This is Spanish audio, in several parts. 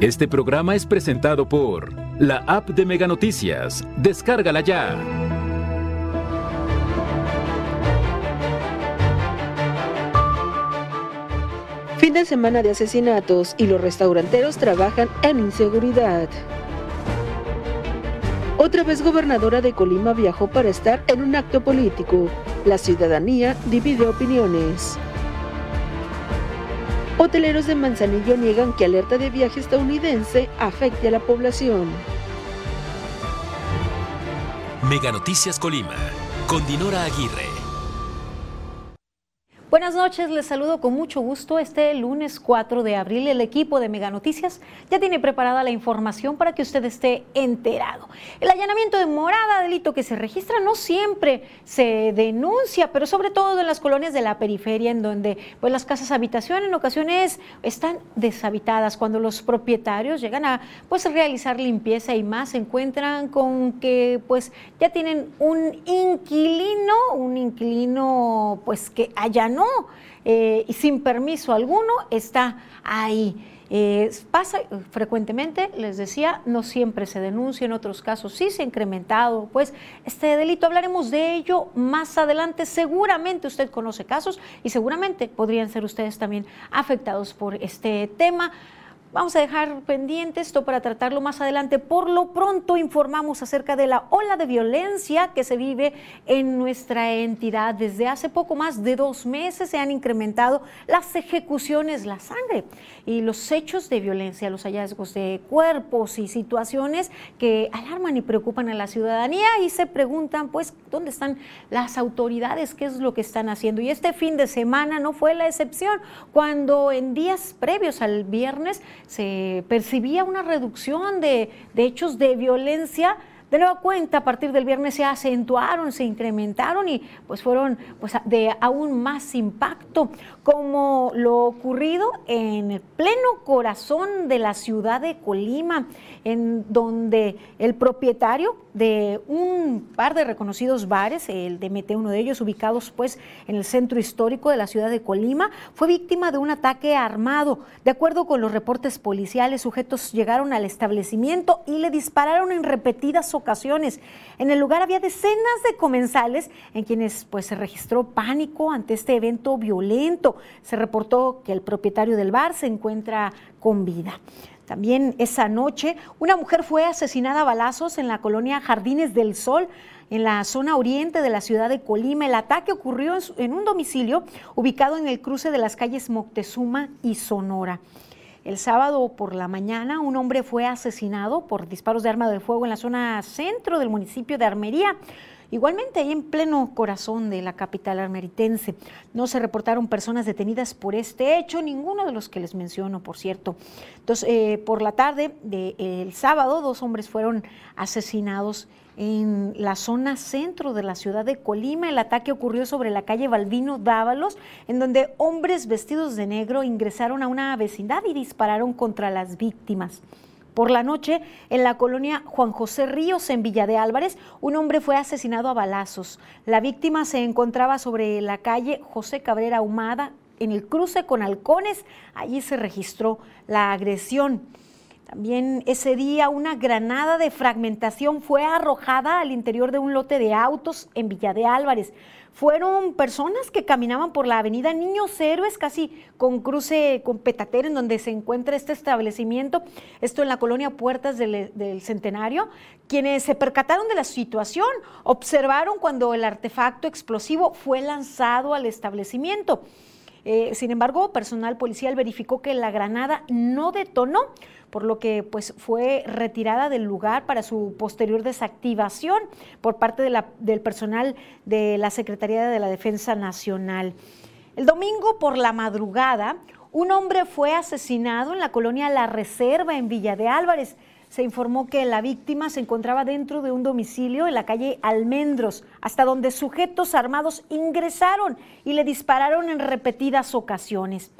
Este programa es presentado por la app de Mega Noticias. Descárgala ya. Fin de semana de asesinatos y los restauranteros trabajan en inseguridad. Otra vez gobernadora de Colima viajó para estar en un acto político. La ciudadanía divide opiniones. Hoteleros de Manzanillo niegan que alerta de viaje estadounidense afecte a la población. Mega Noticias Colima, con Dinora Aguirre. Buenas noches, les saludo con mucho gusto. Este lunes 4 de abril el equipo de Mega Noticias ya tiene preparada la información para que usted esté enterado. El allanamiento de morada, delito que se registra, no siempre se denuncia, pero sobre todo en las colonias de la periferia, en donde pues, las casas habitación en ocasiones están deshabitadas. Cuando los propietarios llegan a pues, realizar limpieza y más, se encuentran con que pues, ya tienen un inquilino, un inquilino pues, que allanó eh, y sin permiso alguno está ahí. Eh, pasa frecuentemente, les decía, no siempre se denuncia, en otros casos sí se ha incrementado, pues este delito. Hablaremos de ello más adelante. Seguramente usted conoce casos y seguramente podrían ser ustedes también afectados por este tema. Vamos a dejar pendiente esto para tratarlo más adelante. Por lo pronto informamos acerca de la ola de violencia que se vive en nuestra entidad. Desde hace poco más de dos meses se han incrementado las ejecuciones, la sangre y los hechos de violencia, los hallazgos de cuerpos y situaciones que alarman y preocupan a la ciudadanía y se preguntan, pues, ¿dónde están las autoridades? ¿Qué es lo que están haciendo? Y este fin de semana no fue la excepción, cuando en días previos al viernes se percibía una reducción de, de hechos de violencia. De nueva cuenta, a partir del viernes se acentuaron, se incrementaron y pues fueron pues, de aún más impacto, como lo ocurrido en el pleno corazón de la ciudad de Colima, en donde el propietario de un par de reconocidos bares, el de Mete, uno de ellos, ubicados pues en el centro histórico de la ciudad de Colima, fue víctima de un ataque armado. De acuerdo con los reportes policiales, sujetos llegaron al establecimiento y le dispararon en repetidas ocasiones. En el lugar había decenas de comensales en quienes pues se registró pánico ante este evento violento. Se reportó que el propietario del bar se encuentra con vida. También esa noche una mujer fue asesinada a balazos en la colonia Jardines del Sol, en la zona oriente de la ciudad de Colima. El ataque ocurrió en un domicilio ubicado en el cruce de las calles Moctezuma y Sonora. El sábado por la mañana un hombre fue asesinado por disparos de arma de fuego en la zona centro del municipio de Armería. Igualmente, ahí en pleno corazón de la capital armeritense, no se reportaron personas detenidas por este hecho, ninguno de los que les menciono, por cierto. Entonces, eh, por la tarde del sábado, dos hombres fueron asesinados en la zona centro de la ciudad de Colima. El ataque ocurrió sobre la calle Balbino Dávalos, en donde hombres vestidos de negro ingresaron a una vecindad y dispararon contra las víctimas. Por la noche, en la colonia Juan José Ríos, en Villa de Álvarez, un hombre fue asesinado a balazos. La víctima se encontraba sobre la calle José Cabrera Humada, en el cruce con Halcones. Allí se registró la agresión. También ese día una granada de fragmentación fue arrojada al interior de un lote de autos en Villa de Álvarez. Fueron personas que caminaban por la avenida Niños Héroes, casi con cruce con Petatero, en donde se encuentra este establecimiento, esto en la colonia Puertas del, del Centenario, quienes se percataron de la situación, observaron cuando el artefacto explosivo fue lanzado al establecimiento. Eh, sin embargo, personal policial verificó que la granada no detonó, por lo que pues, fue retirada del lugar para su posterior desactivación por parte del personal de la Secretaría de la Defensa Nacional. El domingo por la madrugada, un hombre fue asesinado en la colonia La Reserva en Villa de Álvarez se informó que la víctima se encontraba dentro de un domicilio en la calle Almendros, hasta donde sujetos armados ingresaron y le dispararon en repetidas ocasiones.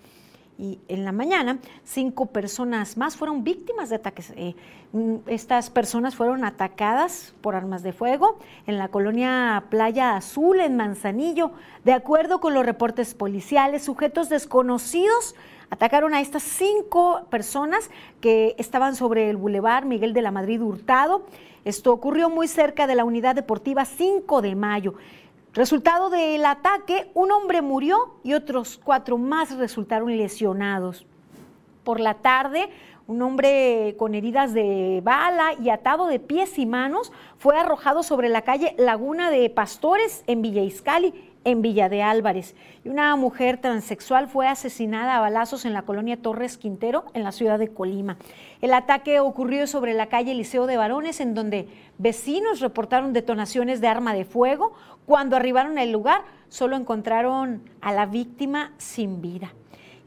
Y en la mañana, cinco personas más fueron víctimas de ataques. Eh, mm, estas personas fueron atacadas por armas de fuego en la colonia Playa Azul, en Manzanillo. De acuerdo con los reportes policiales, sujetos desconocidos Atacaron a estas cinco personas que estaban sobre el bulevar Miguel de la Madrid Hurtado. Esto ocurrió muy cerca de la unidad deportiva 5 de mayo. Resultado del ataque, un hombre murió y otros cuatro más resultaron lesionados. Por la tarde, un hombre con heridas de bala y atado de pies y manos fue arrojado sobre la calle Laguna de Pastores en Villa Iscali en Villa de Álvarez. Y una mujer transexual fue asesinada a balazos en la colonia Torres Quintero, en la ciudad de Colima. El ataque ocurrió sobre la calle Liceo de Varones, en donde vecinos reportaron detonaciones de arma de fuego. Cuando arribaron al lugar, solo encontraron a la víctima sin vida.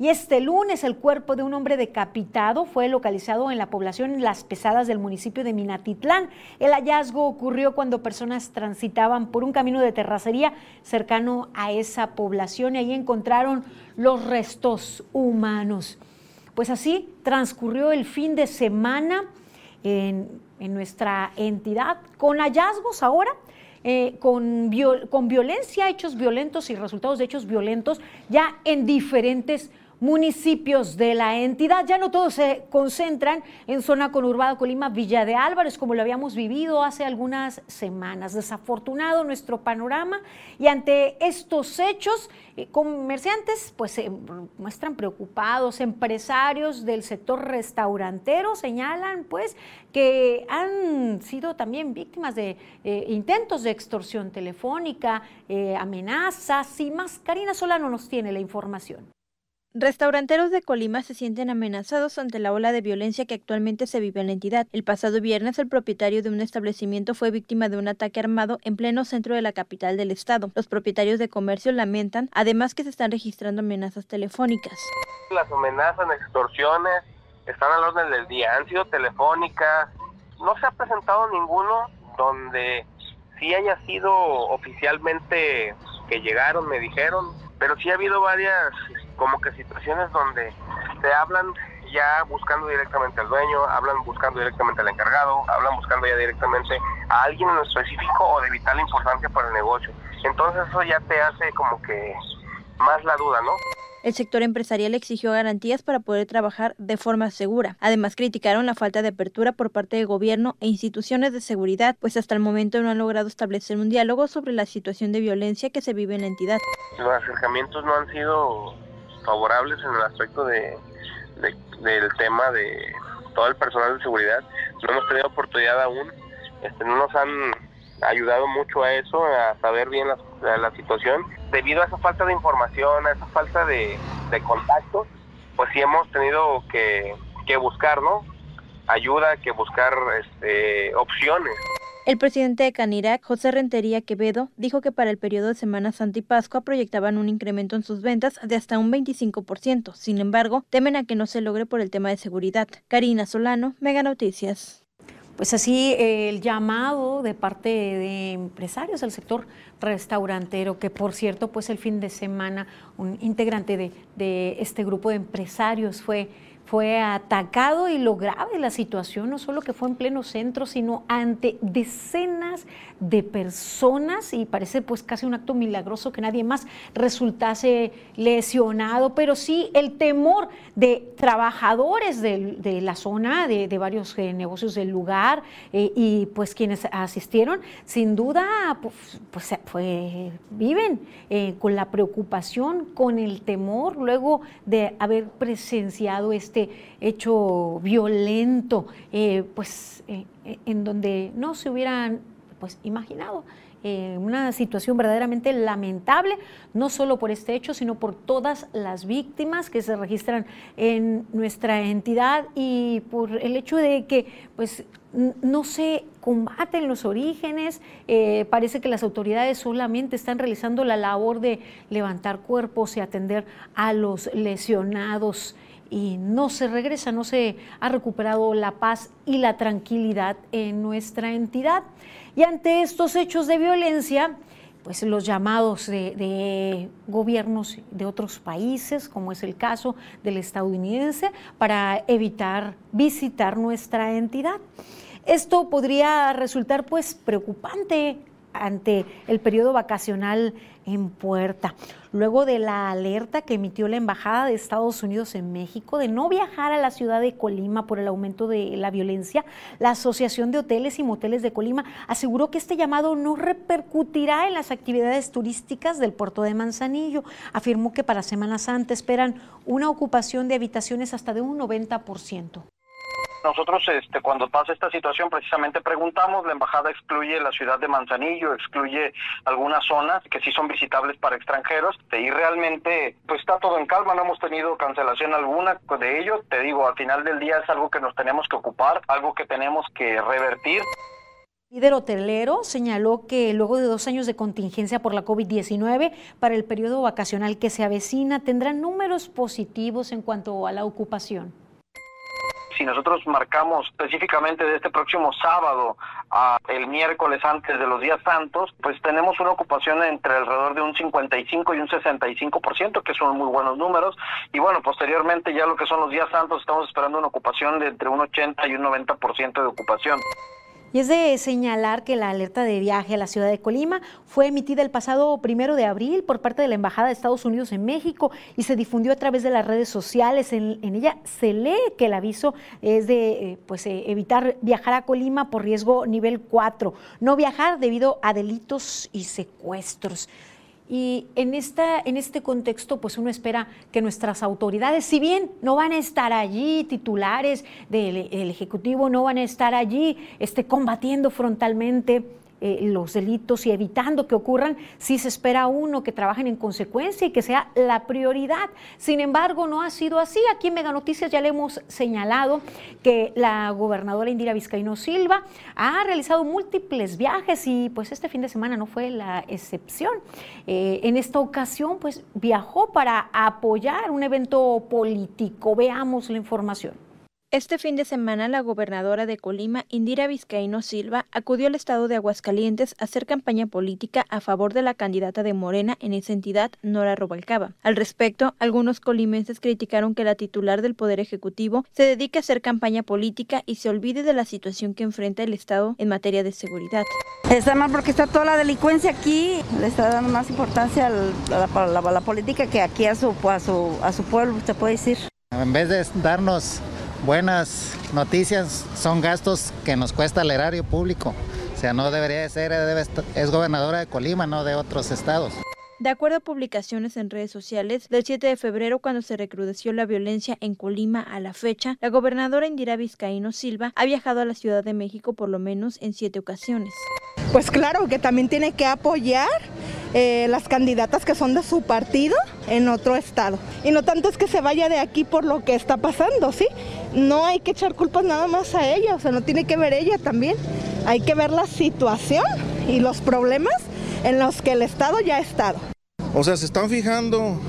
Y este lunes el cuerpo de un hombre decapitado fue localizado en la población Las Pesadas del municipio de Minatitlán. El hallazgo ocurrió cuando personas transitaban por un camino de terracería cercano a esa población y ahí encontraron los restos humanos. Pues así transcurrió el fin de semana en, nuestra entidad con hallazgos ahora. Eh, con, con violencia, hechos violentos y resultados de hechos violentos ya en diferentes municipios de la entidad. Ya no todos se concentran en zona conurbada Colima, Villa de Álvarez, como lo habíamos vivido hace algunas semanas. Desafortunado nuestro panorama y ante estos hechos, eh, comerciantes pues se muestran preocupados, empresarios del sector restaurantero señalan pues que han sido también víctimas de eh, intentos de extorsión telefónica, eh, amenazas y más. Karina Solano nos tiene la información. Restauranteros de Colima se sienten amenazados ante la ola de violencia que actualmente se vive en la entidad. El pasado viernes, el propietario de un establecimiento fue víctima de un ataque armado en pleno centro de la capital del estado. Los propietarios de comercio lamentan, además que se están registrando amenazas telefónicas. Las amenazas, extorsiones, están al orden del día. Han sido telefónicas. No se ha presentado ninguno donde sí haya sido oficialmente que llegaron, me dijeron, pero sí ha habido varias como que situaciones donde se hablan ya buscando directamente al dueño, hablan buscando directamente al encargado, hablan buscando ya directamente a alguien en específico o de vital importancia para el negocio. Entonces eso ya te hace como que más la duda, ¿no? El sector empresarial exigió garantías para poder trabajar de forma segura. Además, criticaron la falta de apertura por parte del gobierno e instituciones de seguridad, pues hasta el momento no han logrado establecer un diálogo sobre la situación de violencia que se vive en la entidad. Los acercamientos no han sido favorables en el aspecto de, del tema de todo el personal de seguridad. No hemos tenido oportunidad aún, este, no nos han ayudado mucho a eso, a saber bien la, la situación. Debido a esa falta de información, a esa falta de, de contacto, pues sí hemos tenido que, que buscar, ¿no? Ayuda, que buscar este, opciones. El presidente de Canirac, José Rentería Quevedo, dijo que para el periodo de Semana Santa y Pascua proyectaban un incremento en sus ventas de hasta un 25%. Sin embargo, temen a que no se logre por el tema de seguridad. Karina Solano, Mega Noticias. Pues así el llamado de parte de empresarios del sector restaurantero, que por cierto, pues el fin de semana un integrante de, de este grupo de empresarios fue fue atacado y lo grave la situación, no solo que fue en pleno centro, sino ante decenas de personas y parece pues casi un acto milagroso que nadie más resultase lesionado, pero sí el temor de trabajadores de, la zona, de, varios eh, negocios del lugar eh, y pues quienes asistieron, sin duda pues, pues fue, viven eh, con la preocupación, con el temor luego de haber presenciado este hecho violento, eh, pues eh, en donde no se hubieran pues imaginado. Eh, una situación verdaderamente lamentable, no solo por este hecho, sino por todas las víctimas que se registran en nuestra entidad y por el hecho de que pues, no se combaten los orígenes, parece que las autoridades solamente están realizando la labor de levantar cuerpos y atender a los lesionados y no se regresa, no se ha recuperado la paz y la tranquilidad en nuestra entidad. Y ante estos hechos de violencia, pues los llamados de, gobiernos de otros países, como es el caso del estadounidense, para evitar visitar nuestra entidad. Esto podría resultar pues preocupante ante el periodo vacacional en puerta. Luego de la alerta que emitió la Embajada de Estados Unidos en México de no viajar a la ciudad de Colima por el aumento de la violencia, la Asociación de Hoteles y Moteles de Colima aseguró que este llamado no repercutirá en las actividades turísticas del puerto de Manzanillo. Afirmó que para Semana Santa esperan una ocupación de habitaciones hasta de un 90%. Nosotros, este, cuando pasa esta situación, precisamente preguntamos, la embajada excluye la ciudad de Manzanillo, excluye algunas zonas que sí son visitables para extranjeros, y realmente, pues está todo en calma, no hemos tenido cancelación alguna de ello. Te digo, al final del día es algo que nos tenemos que ocupar, algo que tenemos que revertir. Líder hotelero señaló que luego de dos años de contingencia por la COVID-19, para el periodo vacacional que se avecina, tendrán números positivos en cuanto a la ocupación si nosotros marcamos específicamente de este próximo sábado a el miércoles antes de los días santos, pues tenemos una ocupación entre alrededor de un 55 y un 65%, que son muy buenos números. Y bueno, posteriormente ya lo que son los días santos, estamos esperando una ocupación de entre un 80 y un 90% de ocupación. Y es de señalar que la alerta de viaje a la ciudad de Colima fue emitida el pasado primero de abril por parte de la Embajada de Estados Unidos en México y se difundió a través de las redes sociales. En, ella se lee que el aviso es de eh, pues, eh, evitar viajar a Colima por riesgo nivel 4, no viajar debido a delitos y secuestros. Y en, esta, en este contexto, pues uno espera que nuestras autoridades, si bien no van a estar allí titulares del, Ejecutivo, no van a estar allí este, combatiendo frontalmente eh, los delitos y evitando que ocurran, sí se espera uno que trabajen en consecuencia y que sea la prioridad. Sin embargo, no ha sido así. Aquí en Mega Noticias ya le hemos señalado que la gobernadora Indira Vizcaíno Silva ha realizado múltiples viajes y pues este fin de semana no fue la excepción. Eh, en esta ocasión pues viajó para apoyar un evento político. Veamos la información. Este fin de semana, la gobernadora de Colima, Indira Vizcaíno Silva, acudió al estado de Aguascalientes a hacer campaña política a favor de la candidata de Morena en esa entidad, Nora Robalcaba. Al respecto, algunos colimenses criticaron que la titular del Poder Ejecutivo se dedique a hacer campaña política y se olvide de la situación que enfrenta el Estado en materia de seguridad. Está mal porque está toda la delincuencia aquí, le está dando más importancia a la, política que aquí a su, a, su, a su pueblo, se puede decir. En vez de darnos buenas noticias son gastos que nos cuesta el erario público. O sea, no debería de ser, es gobernadora de Colima, no de otros estados. De acuerdo a publicaciones en redes sociales, del 7 de febrero, cuando se recrudeció la violencia en Colima a la fecha, la gobernadora Indira Vizcaíno Silva ha viajado a la Ciudad de México por lo menos en siete ocasiones. Pues claro que también tiene que apoyar eh, las candidatas que son de su partido en otro estado. Y no tanto es que se vaya de aquí por lo que está pasando, ¿sí? No hay que echar culpas nada más a ella, o sea, no tiene que ver ella también. Hay que ver la situación y los problemas en los que el Estado ya ha estado. O sea, se están fijando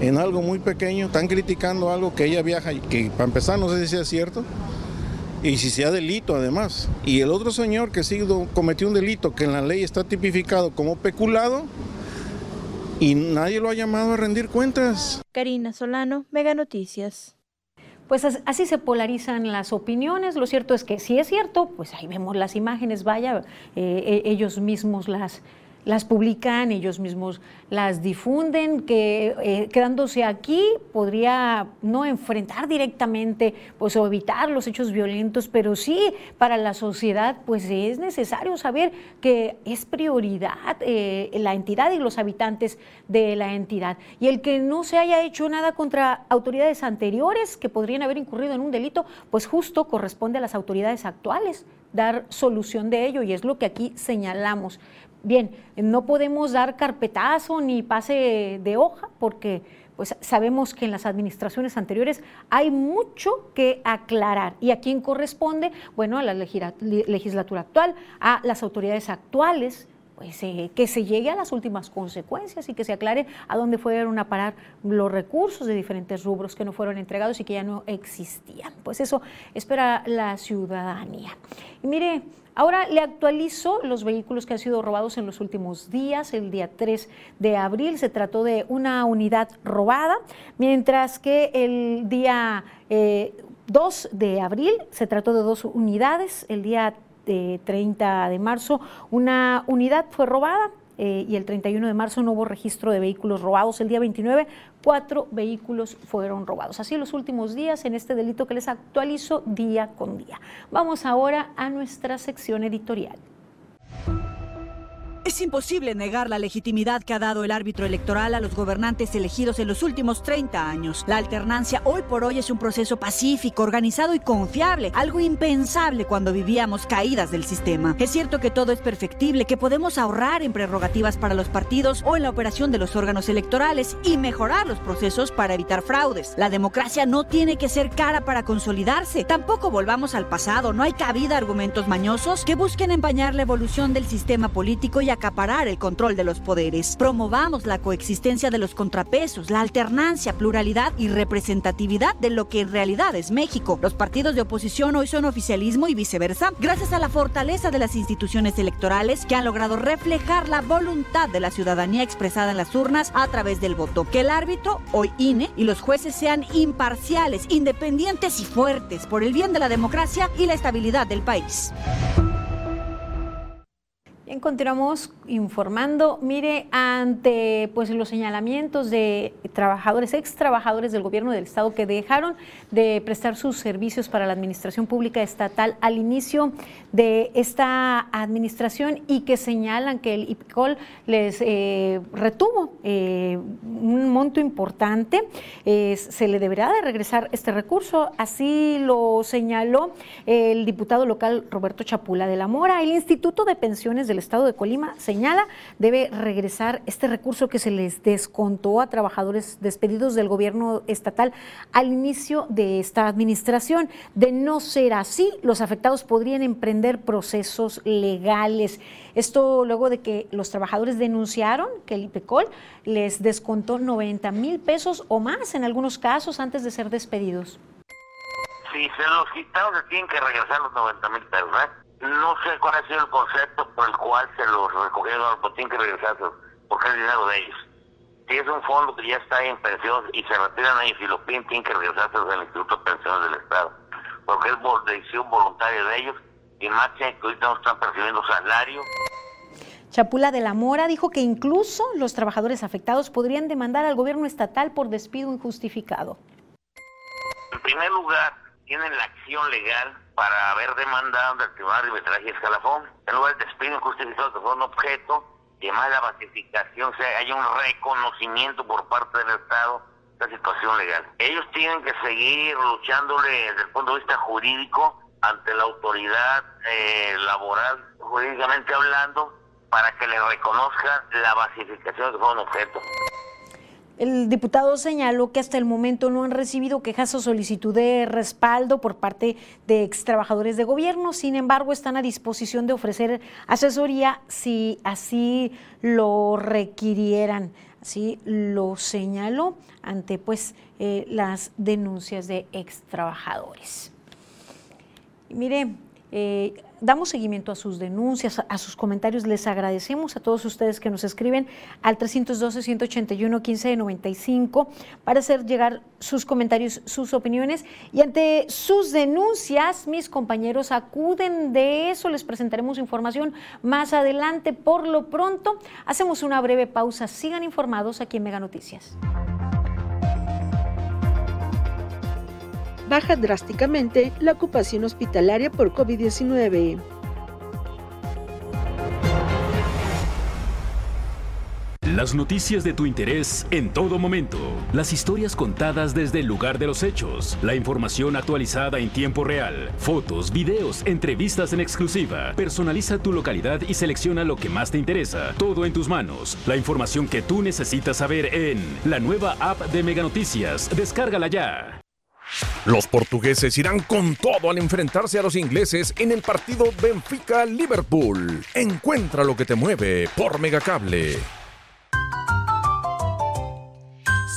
en algo muy pequeño, están criticando algo que ella viaja y que para empezar no sé si es cierto y si sea delito además. Y el otro señor que sí cometió un delito que en la ley está tipificado como peculado y nadie lo ha llamado a rendir cuentas. Karina Solano, Mega Noticias. Pues así se polarizan las opiniones. Lo cierto es que si es cierto, pues ahí vemos las imágenes, vaya, eh, e-, ellos mismos las, las publican, ellos mismos las difunden, que eh, quedándose aquí podría no enfrentar directamente pues, o evitar los hechos violentos, pero sí para la sociedad pues es necesario saber que es prioridad eh, la entidad y los habitantes de la entidad. Y el que no se haya hecho nada contra autoridades anteriores que podrían haber incurrido en un delito, pues justo corresponde a las autoridades actuales dar solución de ello y es lo que aquí señalamos. Bien, no podemos dar carpetazo ni pase de hoja porque pues sabemos que en las administraciones anteriores hay mucho que aclarar. ¿Y a quién corresponde? Bueno, a la legislatura actual, a las autoridades actuales, pues, eh, que se llegue a las últimas consecuencias y que se aclare a dónde fueron a parar los recursos de diferentes rubros que no fueron entregados y que ya no existían. Pues eso espera la ciudadanía. Y mire, Ahora le actualizo los vehículos que han sido robados en los últimos días. El día 3 de abril se trató de una unidad robada, mientras que el día 2 eh, de abril se trató de dos unidades. El día 30 de marzo una unidad fue robada eh, y el 31 de marzo no hubo registro de vehículos robados. El día 29, cuatro vehículos fueron robados. Así los últimos días en este delito que les actualizo día con día. Vamos ahora a nuestra sección editorial. Es imposible negar la legitimidad que ha dado el árbitro electoral a los gobernantes elegidos en los últimos 30 años. La alternancia hoy por hoy es un proceso pacífico, organizado y confiable, algo impensable cuando vivíamos caídas del sistema. Es cierto que todo es perfectible, que podemos ahorrar en prerrogativas para los partidos o en la operación de los órganos electorales y mejorar los procesos para evitar fraudes. La democracia no tiene que ser cara para consolidarse. Tampoco volvamos al pasado. No hay cabida a argumentos mañosos que busquen empañar la evolución del sistema político y acaparar el control de los poderes. Promovamos la coexistencia de los contrapesos, la alternancia, pluralidad y representatividad de lo que en realidad es México. Los partidos de oposición hoy son oficialismo y viceversa, gracias a la fortaleza de las instituciones electorales que han logrado reflejar la voluntad de la ciudadanía expresada en las urnas a través del voto. Que el árbitro, hoy INE, y los jueces sean imparciales, independientes y fuertes por el bien de la democracia y la estabilidad del país. Bien, continuamos informando. Mire, ante pues los señalamientos de trabajadores, ex trabajadores del gobierno del estado que dejaron de prestar sus servicios para la administración pública estatal al inicio de esta administración y que señalan que el IPCOL les eh, retuvo eh, un monto importante, se le deberá de regresar este recurso. Así lo señaló el diputado local Roberto Chapula de la Mora. El Instituto de Pensiones del Estado de Colima señala debe regresar este recurso que se les descontó a trabajadores despedidos del gobierno estatal al inicio de esta administración. De no ser así, los afectados podrían emprender procesos legales. Esto luego de que los trabajadores denunciaron que el IPECOL les descontó 90 mil pesos o más en algunos casos antes de ser despedidos. Si se los quitaron, tienen que regresar los 90 mil pesos, ¿eh? No sé cuál ha sido el concepto por el cual se los recogieron, pero tienen que regresarse, porque es dinero de ellos. Si es un fondo que ya está ahí en pensión y se retiran ahí, si lo piden, tienen que regresarse al Instituto de Pensiones del Estado, porque es decisión voluntaria de ellos y más que ahorita no están percibiendo salario. Chapula de la Mora dijo que incluso los trabajadores afectados podrían demandar al gobierno estatal por despido injustificado. En primer lugar, tienen la acción legal para haber demandado del Tribunal de Arbitraje y Escalafón. En lugar de despido injustificado que fue un objeto, y además la basificación, o sea, hay un reconocimiento por parte del Estado de la situación legal. Ellos tienen que seguir luchándole desde el punto de vista jurídico ante la autoridad eh, laboral, jurídicamente hablando, para que le reconozca la basificación que fue un objeto. El diputado señaló que hasta el momento no han recibido quejas o solicitud de respaldo por parte de ex trabajadores de gobierno, sin embargo están a disposición de ofrecer asesoría si así lo requirieran. Así lo señaló ante pues eh, las denuncias de ex trabajadores. Mire, eh, damos seguimiento a sus denuncias, a sus comentarios. Les agradecemos a todos ustedes que nos escriben al 312-181-1595 para hacer llegar sus comentarios, sus opiniones. Y ante sus denuncias, mis compañeros acuden de eso. Les presentaremos información más adelante. Por lo pronto, hacemos una breve pausa. Sigan informados aquí en Mega Noticias. Baja drásticamente la ocupación hospitalaria por COVID-19. Las noticias de tu interés en todo momento. Las historias contadas desde el lugar de los hechos. La información actualizada en tiempo real. Fotos, videos, entrevistas en exclusiva. Personaliza tu localidad y selecciona lo que más te interesa. Todo en tus manos. La información que tú necesitas saber en la nueva app de Mega Noticias. Descárgala ya. Los portugueses irán con todo al enfrentarse a los ingleses en el partido Benfica-Liverpool. Encuentra lo que te mueve por Megacable.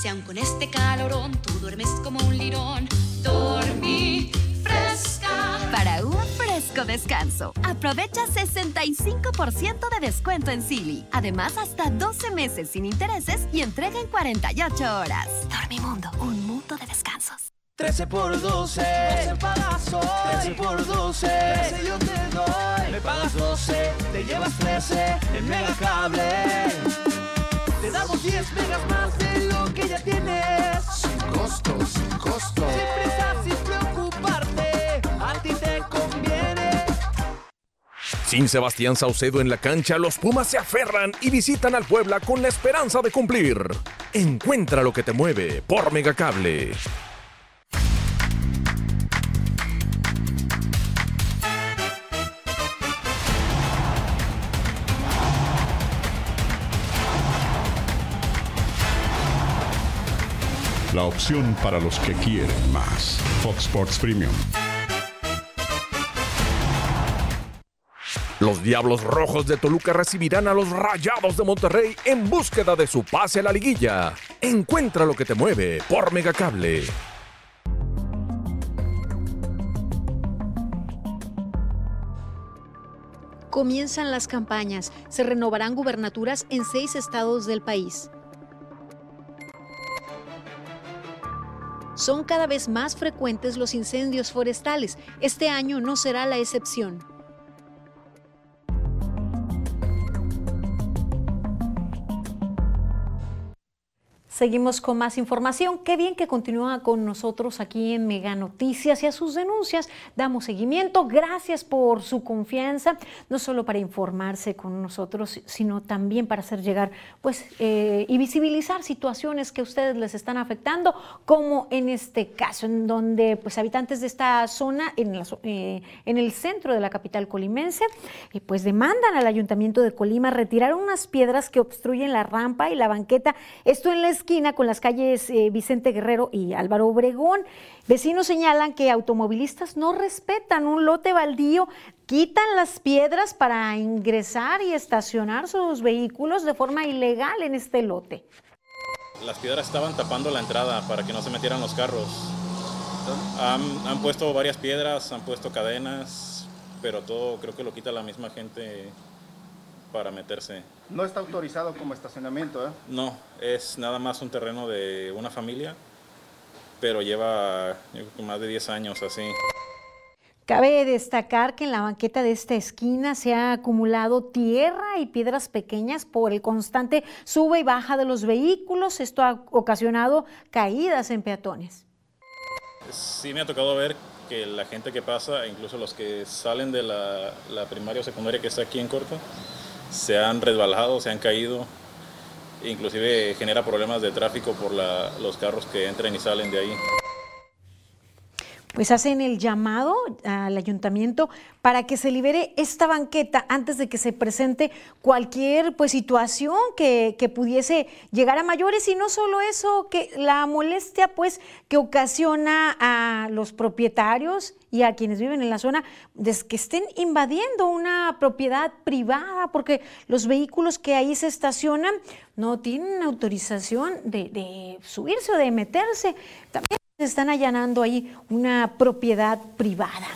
Si aun con este calorón tú duermes como un lirón, dormí fresca. Para un fresco descanso, aprovecha 65% de descuento en Silly. Además, hasta 12 meses sin intereses y entrega en 48 horas. Dormimundo, un mundo de descansos. 13 por 12, 12 pagas hoy. 13 por 12, 13 yo te doy. Me pagas 12, te llevas 13 en Megacable. Te damos 10 megas más de lo que ya tienes. Sin costo, sin costo. Sin prisa, sin preocuparte, a ti te conviene. Sin Sebastián Saucedo en la cancha, los Pumas se aferran y visitan al Puebla con la esperanza de cumplir. Encuentra lo que te mueve por Megacable. La opción para los que quieren más. Fox Sports Premium. Los Diablos Rojos de Toluca recibirán a los Rayados de Monterrey en búsqueda de su pase a la liguilla. Encuentra lo que te mueve por Megacable. Comienzan las campañas. Se renovarán gubernaturas en seis estados del país. Son cada vez más frecuentes los incendios forestales. Este año no será la excepción. Seguimos con más información. Qué bien que continúa con nosotros aquí en Mega Noticias y a sus denuncias damos seguimiento. Gracias por su confianza, no solo para informarse con nosotros, sino también para hacer llegar pues, eh, y visibilizar situaciones que a ustedes les están afectando, como en este caso, en donde pues, habitantes de esta zona, en, eh, el centro de la capital colimense, eh, pues demandan al Ayuntamiento de Colima retirar unas piedras que obstruyen la rampa y la banqueta. Esto en la esquina con las calles eh, Vicente Guerrero y Álvaro Obregón. Vecinos señalan que automovilistas no respetan un lote baldío, quitan las piedras para ingresar y estacionar sus vehículos de forma ilegal en este lote. Las piedras estaban tapando la entrada para que no se metieran los carros. Han, han puesto varias piedras, han puesto cadenas, pero todo creo que lo quita la misma gente para meterse. No está autorizado como estacionamiento, ¿eh? No, es nada más un terreno de una familia, pero lleva más de 10 años así. Cabe destacar que en la banqueta de esta esquina se ha acumulado tierra y piedras pequeñas por el constante sube y baja de los vehículos. Esto ha ocasionado caídas en peatones. Sí me ha tocado ver que la gente que pasa, incluso los que salen de la, la primaria o secundaria que está aquí en Corto, se han resbalado, se han caído, inclusive genera problemas de tráfico por la, los carros que entran y salen de ahí. Pues hacen el llamado al ayuntamiento para que se libere esta banqueta antes de que se presente cualquier pues, situación que, que, pudiese llegar a mayores y no solo eso, que la molestia pues que ocasiona a los propietarios y a quienes viven en la zona que estén invadiendo una propiedad privada porque los vehículos que ahí se estacionan no tienen autorización de, de subirse o de meterse. También están allanando ahí una propiedad privada.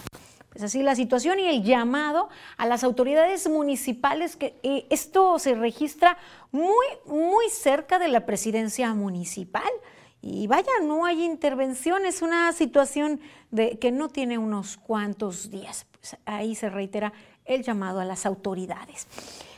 Pues así la situación y el llamado a las autoridades municipales que eh, esto se registra muy, muy cerca de la presidencia municipal. Y vaya, no hay intervención, es una situación de, que no tiene unos cuantos días. Pues ahí se reitera el llamado a las autoridades.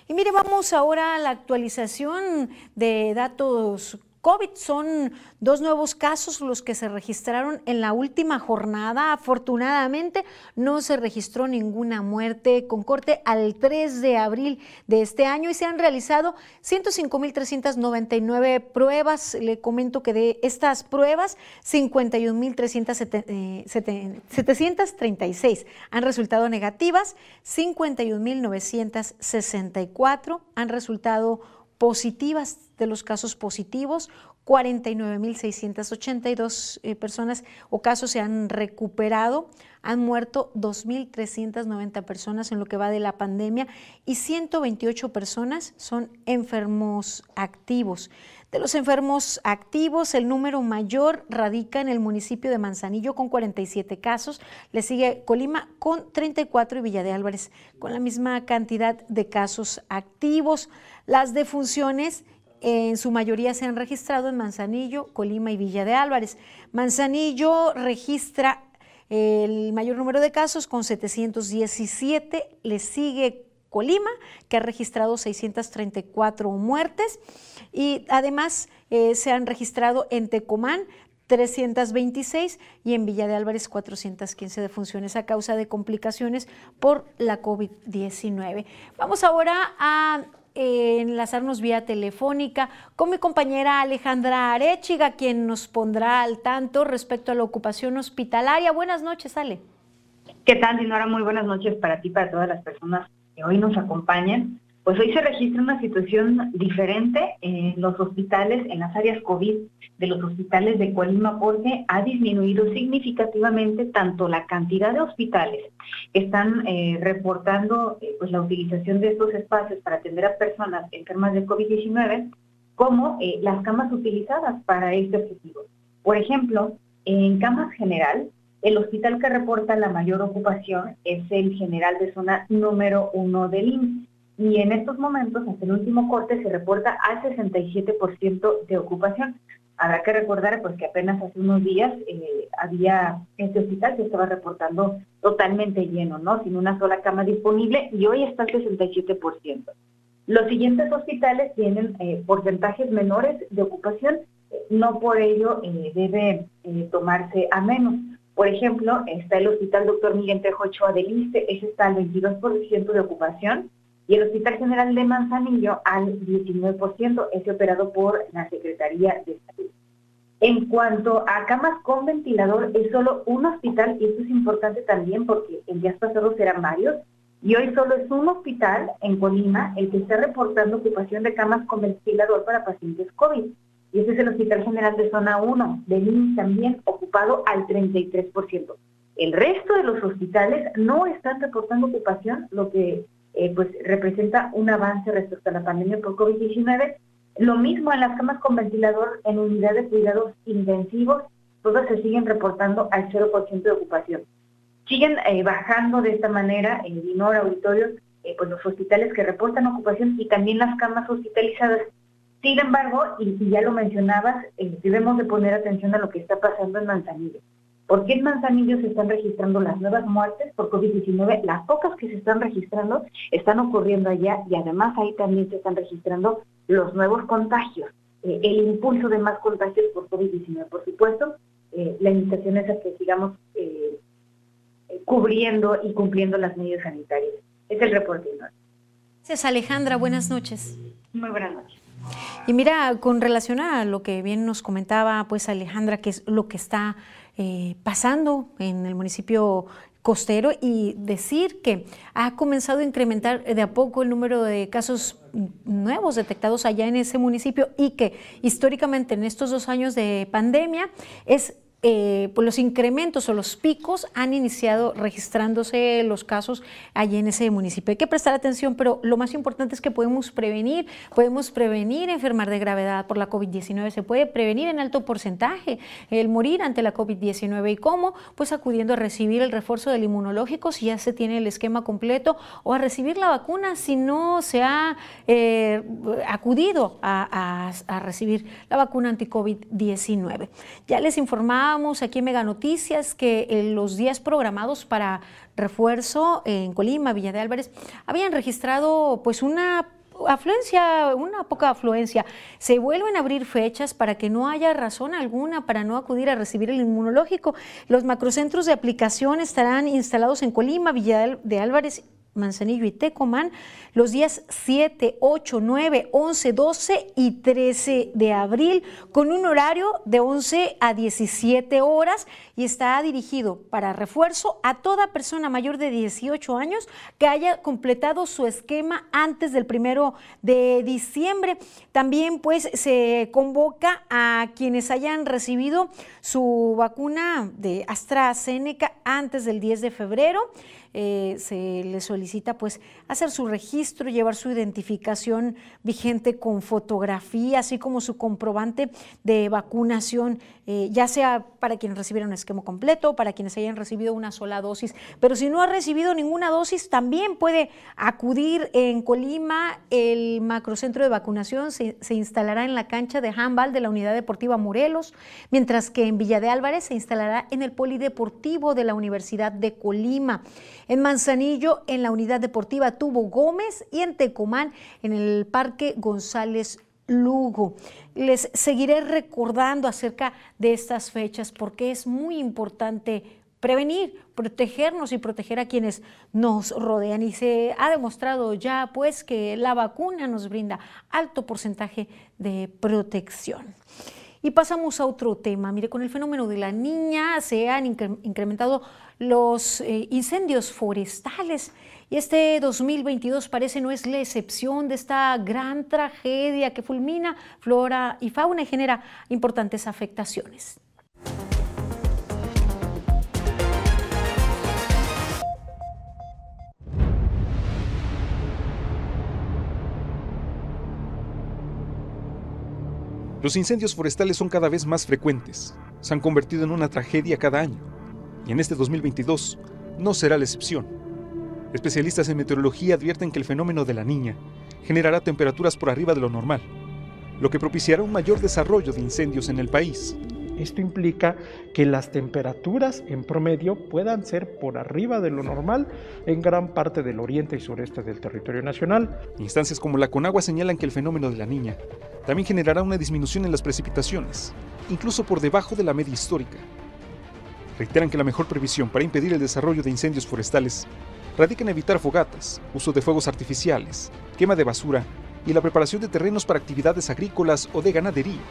Y mire, vamos ahora a la actualización de datos COVID. Son dos nuevos casos los que se registraron en la última jornada. Afortunadamente no se registró ninguna muerte con corte al 3 de abril de este año y se han realizado 105.399 pruebas. Le comento que de estas pruebas, 51.736 han resultado negativas, 51.964 han resultado positivas de los casos positivos, 49.682 eh, personas o casos se han recuperado, han muerto 2.390 personas en lo que va de la pandemia y 128 personas son enfermos activos. De los enfermos activos, el número mayor radica en el municipio de Manzanillo con 47 casos, le sigue Colima con 34 y Villa de Álvarez con la misma cantidad de casos activos. Las defunciones en su mayoría se han registrado en Manzanillo, Colima y Villa de Álvarez. Manzanillo registra el mayor número de casos con 717, le sigue Colima, que ha registrado 634 muertes y además eh, se han registrado en Tecomán 326 y en Villa de Álvarez 415 defunciones a causa de complicaciones por la COVID-19. Vamos ahora a eh, enlazarnos vía telefónica con mi compañera Alejandra Arechiga, quien nos pondrá al tanto respecto a la ocupación hospitalaria. Buenas noches, Ale. ¿Qué tal, Dinora? Muy buenas noches para ti, para todas las personas que hoy nos acompañan. Pues hoy se registra una situación diferente en los hospitales, en las áreas COVID de los hospitales de Colima, porque ha disminuido significativamente tanto la cantidad de hospitales que están eh, reportando eh, pues la utilización de estos espacios para atender a personas enfermas de COVID-19, como eh, las camas utilizadas para este objetivo. Por ejemplo, en camas general, el hospital que reporta la mayor ocupación es el general de zona número uno del IMSS y en estos momentos, hasta el último corte, se reporta al 67% de ocupación. Habrá que recordar pues que apenas hace unos días eh, había este hospital que estaba reportando totalmente lleno, ¿no? Sin una sola cama disponible y hoy está al 67%. Los siguientes hospitales tienen eh, porcentajes menores de ocupación, no por ello eh, debe tomarse a menos. Por ejemplo, está el Hospital Dr. Miguel Trejo Ochoa del ISTE, ese está al 22% de ocupación, y el Hospital General de Manzanillo al 19%, es operado por la Secretaría de Salud. En cuanto a camas con ventilador, es solo un hospital, y esto es importante también porque en días pasados eran varios, y hoy solo es un hospital en Colima el que está reportando ocupación de camas con ventilador para pacientes COVID. Y ese es el Hospital General de Zona 1, de IMSS también, ocupado al 33%. El resto de los hospitales no están reportando ocupación, lo que eh, pues representa un avance respecto a la pandemia por COVID-19. Lo mismo en las camas con ventilador en unidad de cuidados intensivos, todas se siguen reportando al 0% de ocupación. Siguen eh, bajando de esta manera en Dinor Auditorios eh, pues los hospitales que reportan ocupación y también las camas hospitalizadas. Sin embargo, y, y ya lo mencionabas, debemos de poner atención a lo que está pasando en Manzanillo. ¿Por qué en Manzanillo se están registrando las nuevas muertes por COVID-19? Las pocas que se están registrando están ocurriendo allá y además ahí también se están registrando los nuevos contagios, eh, el impulso de más contagios por COVID-19. Por supuesto, eh, la invitación es a que sigamos eh, cubriendo y cumpliendo las medidas sanitarias. Es el reporte. Gracias Alejandra, buenas noches. Muy buenas noches. Y mira, con relación a lo que bien nos comentaba pues Alejandra, que es lo que está eh, pasando en el municipio costero y decir que ha comenzado a incrementar de a poco el número de casos nuevos detectados allá en ese municipio y que históricamente en estos dos años de pandemia es eh, pues los incrementos o los picos han iniciado registrándose los casos allí en ese municipio. Hay que prestar atención, pero lo más importante es que podemos prevenir, podemos prevenir enfermar de gravedad por la COVID-19, se puede prevenir en alto porcentaje el morir ante la COVID-19 y cómo, pues acudiendo a recibir el refuerzo del inmunológico si ya se tiene el esquema completo o a recibir la vacuna si no se ha eh, acudido a, a recibir la vacuna anti-COVID-19. Ya les informaba aquí en Mega Noticias que en los días programados para refuerzo en Colima, Villa de Álvarez, habían registrado pues una afluencia, una poca afluencia. Se vuelven a abrir fechas para que no haya razón alguna para no acudir a recibir el inmunológico. Los macrocentros de aplicación estarán instalados en Colima, Villa de Álvarez Manzanillo y Tecomán los días 7, 8, 9, 11, 12 y 13 de abril con un horario de 11 a 17 horas y está dirigido para refuerzo a toda persona mayor de 18 años que haya completado su esquema antes del primero de diciembre. También pues se convoca a quienes hayan recibido su vacuna de AstraZeneca antes del 10 de febrero. Eh, se les solicita pues hacer su registro, llevar su identificación vigente con fotografía, así como su comprobante de vacunación, eh, ya sea para quienes recibieron un esquema completo, para quienes hayan recibido una sola dosis. Pero si no ha recibido ninguna dosis, también puede acudir en Colima. El macrocentro de vacunación se, se instalará en la cancha de handball de la Unidad Deportiva Morelos, mientras que en Villa de Álvarez se instalará en el Polideportivo de la Universidad de Colima. En Manzanillo, en la Unidad Deportiva Tubo Gómez y en Tecomán, en el Parque González Lugo. Les seguiré recordando acerca de estas fechas porque es muy importante prevenir, protegernos y proteger a quienes nos rodean. Y se ha demostrado ya pues que la vacuna nos brinda alto porcentaje de protección. Y pasamos a otro tema. Mire, con el fenómeno de la niña se han incrementado los eh, incendios forestales y este 2022 parece no es la excepción de esta gran tragedia que fulmina flora y fauna y genera importantes afectaciones. Los incendios forestales son cada vez más frecuentes, se han convertido en una tragedia cada año, y en este 2022 no será la excepción. Especialistas en meteorología advierten que el fenómeno de la niña generará temperaturas por arriba de lo normal, lo que propiciará un mayor desarrollo de incendios en el país. Esto implica que las temperaturas en promedio puedan ser por arriba de lo normal en gran parte del oriente y sureste del territorio nacional. Instancias como la Conagua señalan que el fenómeno de la niña también generará una disminución en las precipitaciones, incluso por debajo de la media histórica. Reiteran que la mejor previsión para impedir el desarrollo de incendios forestales radica en evitar fogatas, uso de fuegos artificiales, quema de basura y la preparación de terrenos para actividades agrícolas o de ganadería.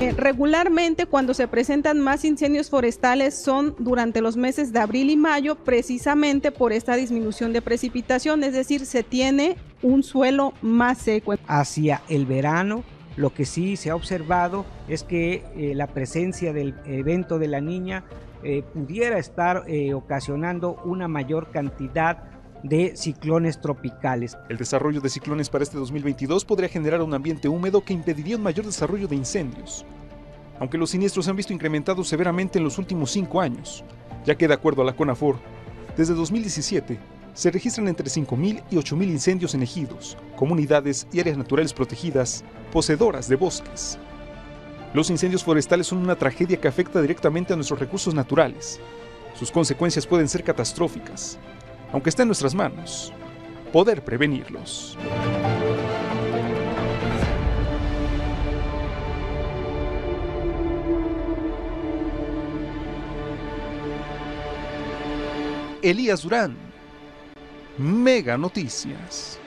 Eh, regularmente cuando se presentan más incendios forestales son durante los meses de abril y mayo precisamente por esta disminución de precipitación, es decir, se tiene un suelo más seco. Hacia el verano lo que sí se ha observado es que eh, la presencia del evento de la niña eh, pudiera estar ocasionando una mayor cantidad de ciclones tropicales. El desarrollo de ciclones para este 2022 podría generar un ambiente húmedo que impediría un mayor desarrollo de incendios. Aunque los siniestros se han visto incrementados severamente en los últimos cinco años, ya que de acuerdo a la CONAFOR, desde 2017 se registran entre 5.000 y 8.000 incendios en ejidos, comunidades y áreas naturales protegidas, poseedoras de bosques. Los incendios forestales son una tragedia que afecta directamente a nuestros recursos naturales. Sus consecuencias pueden ser catastróficas, aunque está en nuestras manos, poder prevenirlos. Elías Durán, Mega Noticias.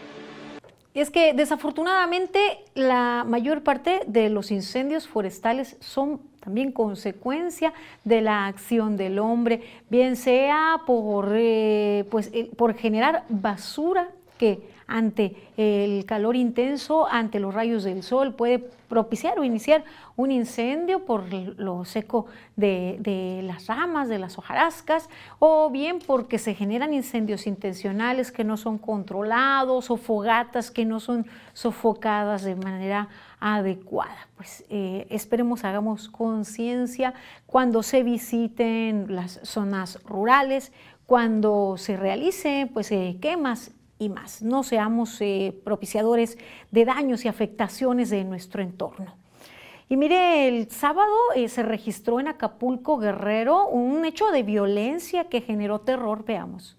Es que desafortunadamente la mayor parte de los incendios forestales son también consecuencia de la acción del hombre, bien sea por, eh, pues, por generar basura que ante el calor intenso, ante los rayos del sol, puede propiciar o iniciar un incendio por lo seco de, las ramas, de las hojarascas, o bien porque se generan incendios intencionales que no son controlados o fogatas que no son sofocadas de manera adecuada. Pues eh, esperemos hagamos conciencia cuando se visiten las zonas rurales, cuando se realicen pues, eh, quemas y más. No seamos eh, propiciadores de daños y afectaciones de nuestro entorno. Y mire, el sábado eh, se registró en Acapulco Guerrero un hecho de violencia que generó terror. Veamos.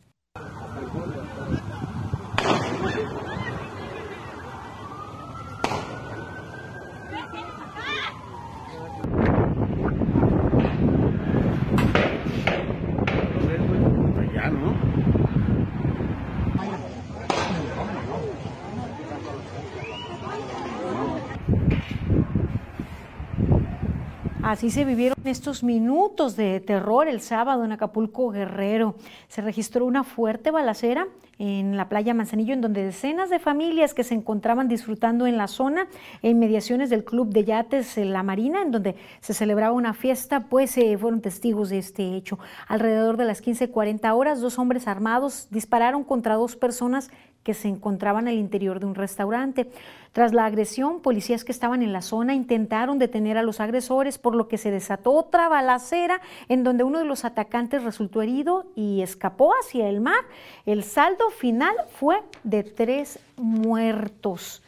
Así se vivieron estos minutos de terror el sábado en Acapulco Guerrero. Se registró una fuerte balacera en la playa Manzanillo, en donde decenas de familias que se encontraban disfrutando en la zona, en mediaciones del Club de Yates La Marina, en donde se celebraba una fiesta, pues eh, fueron testigos de este hecho. Alrededor de las 15.40 horas, dos hombres armados dispararon contra dos personas que se encontraban al interior de un restaurante. Tras la agresión, policías que estaban en la zona intentaron detener a los agresores, por lo que se desató otra balacera en donde uno de los atacantes resultó herido y escapó hacia el mar. El saldo final fue de tres muertos.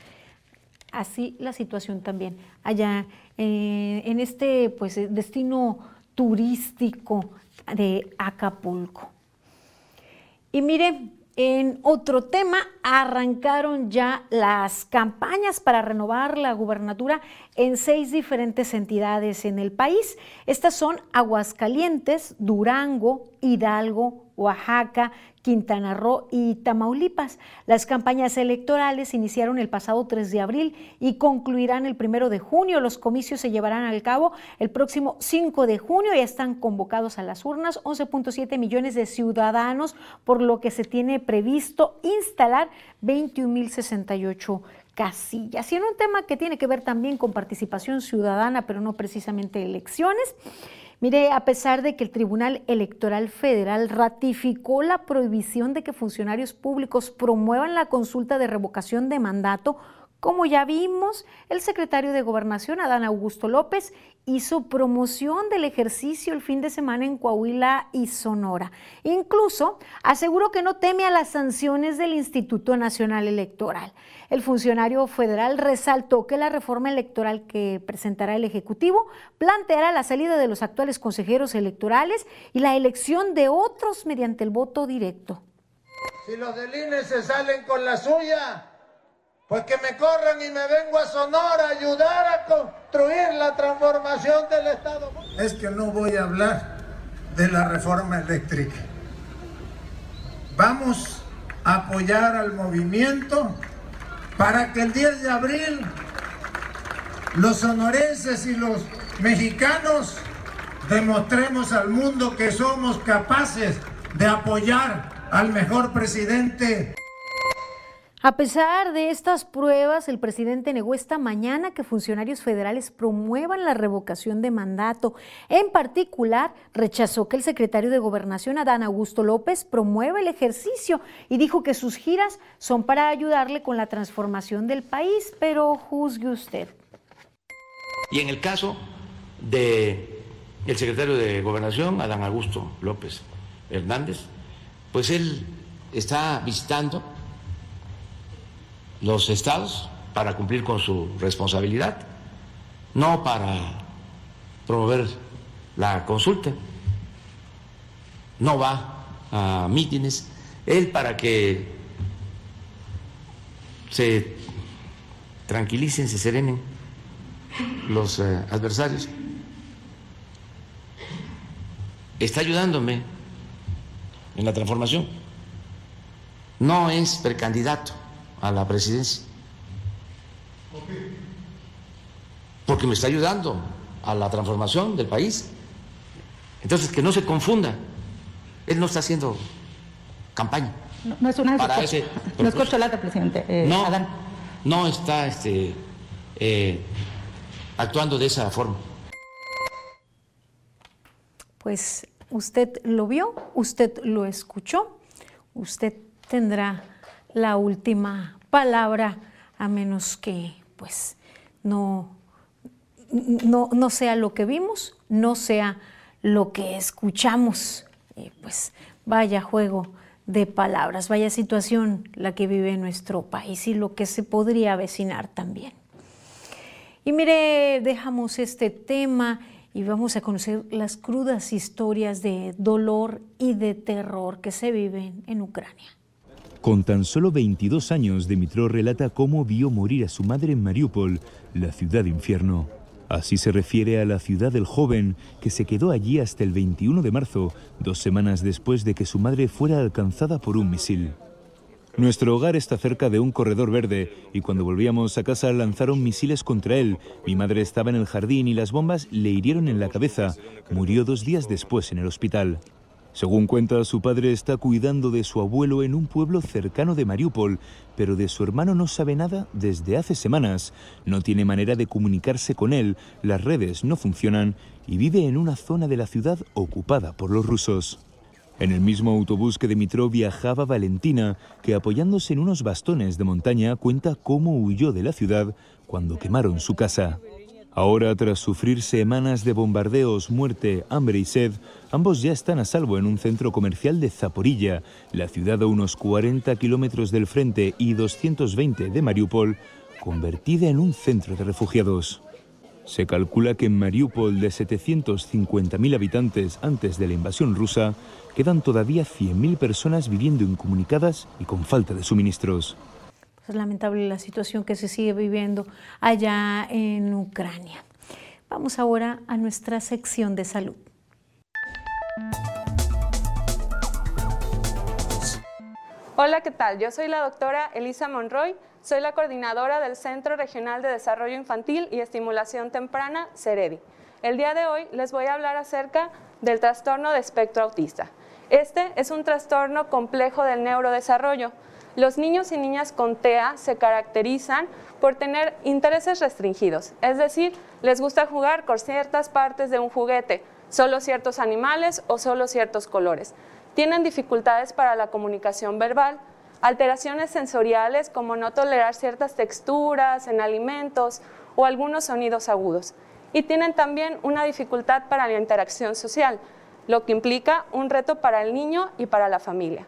Así la situación también allá eh, en este pues, destino turístico de Acapulco. Y mire, en otro tema, arrancaron ya las campañas para renovar la gubernatura en seis diferentes entidades en el país. Estas son Aguascalientes, Durango, Hidalgo, Oaxaca, Quintana Roo y Tamaulipas. Las campañas electorales iniciaron el pasado 3 de abril y concluirán el 1 de junio. Los comicios se llevarán al cabo el próximo 5 de junio. Ya están convocados a las urnas 11.7 millones de ciudadanos, por lo que se tiene previsto instalar 21.068 casillas. Y en un tema que tiene que ver también con participación ciudadana, pero no precisamente elecciones. Mire, a pesar de que el Tribunal Electoral Federal ratificó la prohibición de que funcionarios públicos promuevan la consulta de revocación de mandato, como ya vimos, el secretario de Gobernación, Adán Augusto López, hizo promoción del ejercicio el fin de semana en Coahuila y Sonora. Incluso aseguró que no teme a las sanciones del Instituto Nacional Electoral. El funcionario federal resaltó que la reforma electoral que presentará el Ejecutivo planteará la salida de los actuales consejeros electorales y la elección de otros mediante el voto directo. Si los del INE se salen con la suya, pues que me corran y me vengo a Sonora a ayudar a construir la transformación del Estado. Es que no voy a hablar de la reforma eléctrica. Vamos a apoyar al movimiento para que el 10 de abril los sonorenses y los mexicanos demostremos al mundo que somos capaces de apoyar al mejor presidente a pesar de estas pruebas, el presidente negó esta mañana que funcionarios federales promuevan la revocación de mandato. En particular, rechazó que el secretario de Gobernación, Adán Augusto López, promueva el ejercicio y dijo que sus giras son para ayudarle con la transformación del país, pero juzgue usted. Y en el caso de secretario de Gobernación, Adán Augusto López Hernández, pues él está visitando los estados para cumplir con su responsabilidad, no para promover la consulta, no va a mítines, él para que se tranquilicen, se serenen los eh, adversarios. Está ayudándome en la transformación. No es precandidato a la presidencia. Porque me está ayudando a la transformación del país. Entonces, que no se confunda. Él no está haciendo campaña. No, es una para ese no es corcholata, presidente. Eh, no, Adán. no está este, eh, actuando de esa forma. Pues usted lo vio, usted lo escuchó, usted tendrá la última palabra, a menos que pues no, no, no sea lo que vimos, no sea lo que escuchamos. Y pues vaya juego de palabras, vaya situación la que vive nuestro país y lo que se podría avecinar también. Y mire, dejamos este tema y vamos a conocer las crudas historias de dolor y de terror que se viven en Ucrania. Con tan solo 22 años, Dimitrov relata cómo vio morir a su madre en Mariupol, la ciudad infierno. Así se refiere a la ciudad del joven que se quedó allí hasta el 21 de marzo, dos semanas después de que su madre fuera alcanzada por un misil. Nuestro hogar está cerca de un corredor verde y cuando volvíamos a casa lanzaron misiles contra él. Mi madre estaba en el jardín y las bombas le hirieron en la cabeza. Murió dos días después en el hospital. Según cuenta, su padre está cuidando de su abuelo en un pueblo cercano de Mariupol, pero de su hermano no sabe nada desde hace semanas. No tiene manera de comunicarse con él, las redes no funcionan y vive en una zona de la ciudad ocupada por los rusos. En el mismo autobús que Dimitrov viajaba Valentina, que apoyándose en unos bastones de montaña cuenta cómo huyó de la ciudad cuando quemaron su casa. Ahora, tras sufrir semanas de bombardeos, muerte, hambre y sed, ambos ya están a salvo en un centro comercial de Zaporilla, la ciudad a unos 40 kilómetros del frente y 220 de Mariupol, convertida en un centro de refugiados. Se calcula que en Mariupol, de 750.000 habitantes antes de la invasión rusa, quedan todavía 100.000 personas viviendo incomunicadas y con falta de suministros. Lamentable la situación que se sigue viviendo allá en Ucrania. Vamos ahora a nuestra sección de salud. Hola, ¿qué tal? Yo soy la doctora Elisa Monroy, soy la coordinadora del Centro Regional de Desarrollo Infantil y Estimulación Temprana, CEREDI. El día de hoy les voy a hablar acerca del trastorno de espectro autista. Este es un trastorno complejo del neurodesarrollo. Los niños y niñas con TEA se caracterizan por tener intereses restringidos, es decir, les gusta jugar con ciertas partes de un juguete, solo ciertos animales o solo ciertos colores. Tienen dificultades para la comunicación verbal, alteraciones sensoriales como no tolerar ciertas texturas en alimentos o algunos sonidos agudos. Y tienen también una dificultad para la interacción social, lo que implica un reto para el niño y para la familia.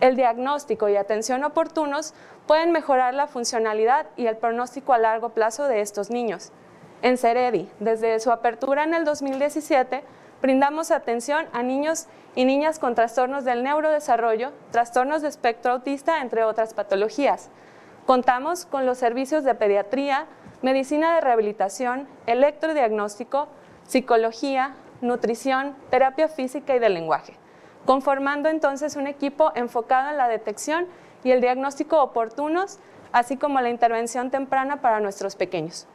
El diagnóstico y atención oportunos pueden mejorar la funcionalidad y el pronóstico a largo plazo de estos niños. En Ceredi, desde su apertura en el 2017, brindamos atención a niños y niñas con trastornos del neurodesarrollo, trastornos de espectro autista, entre otras patologías. Contamos con los servicios de pediatría, medicina de rehabilitación, electrodiagnóstico, psicología, nutrición, terapia física y de lenguaje, conformando entonces un equipo enfocado en la detección y el diagnóstico oportunos, así como la intervención temprana para nuestros pequeños.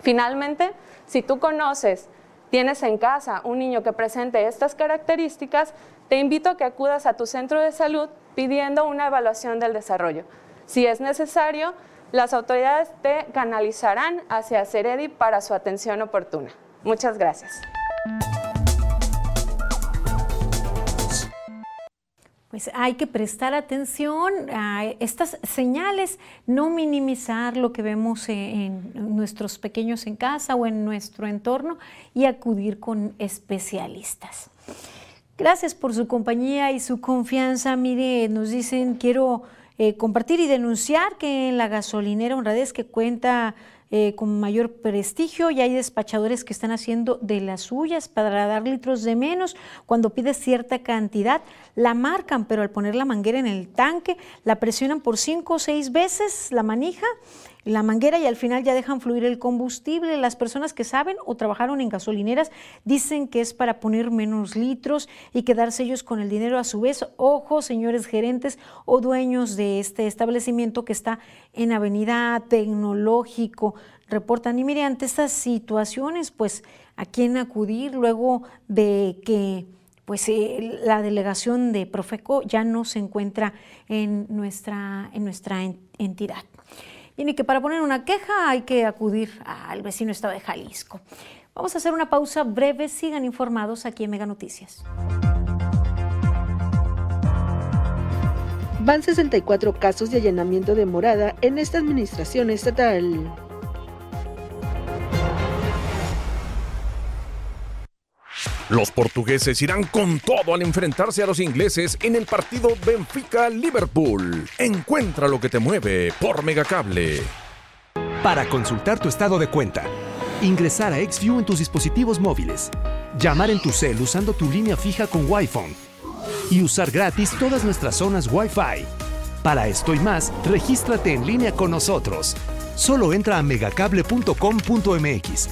Finalmente, si tú conoces, tienes en casa un niño que presente estas características, te invito a que acudas a tu centro de salud pidiendo una evaluación del desarrollo. Si es necesario, las autoridades te canalizarán hacia Ceredi para su atención oportuna. Muchas gracias. Pues hay que prestar atención a estas señales, no minimizar lo que vemos en nuestros pequeños en casa o en nuestro entorno y acudir con especialistas. Gracias por su compañía y su confianza. Mire, nos dicen, quiero eh, compartir y denunciar que en la gasolinera Honradez que cuenta eh, con mayor prestigio y hay despachadores que están haciendo de las suyas para dar litros de menos. Cuando pides cierta cantidad, la marcan, pero al poner la manguera en el tanque, la presionan por cinco o seis veces la manija la manguera y al final ya dejan fluir el combustible. Las personas que saben o trabajaron en gasolineras dicen que es para poner menos litros y quedarse ellos con el dinero a su vez. Ojo, señores gerentes o dueños de este establecimiento que está en Avenida Tecnológico. Reportan y mire, ante estas situaciones, pues a quién acudir luego de que pues eh, la delegación de Profeco ya no se encuentra en nuestra, en nuestra entidad y que para poner una queja hay que acudir al vecino estado de Jalisco. Vamos a hacer una pausa breve, sigan informados aquí en Mega Noticias. Van 64 casos de allanamiento de morada en esta administración estatal. Los portugueses irán con todo al enfrentarse a los ingleses en el partido Benfica-Liverpool. Encuentra lo que te mueve por Megacable. Para consultar tu estado de cuenta, ingresar a XView en tus dispositivos móviles, llamar en tu cel usando tu línea fija con Wi-Fi y usar gratis todas nuestras zonas Wi-Fi. Para esto y más, regístrate en línea con nosotros. Solo entra a megacable.com.mx.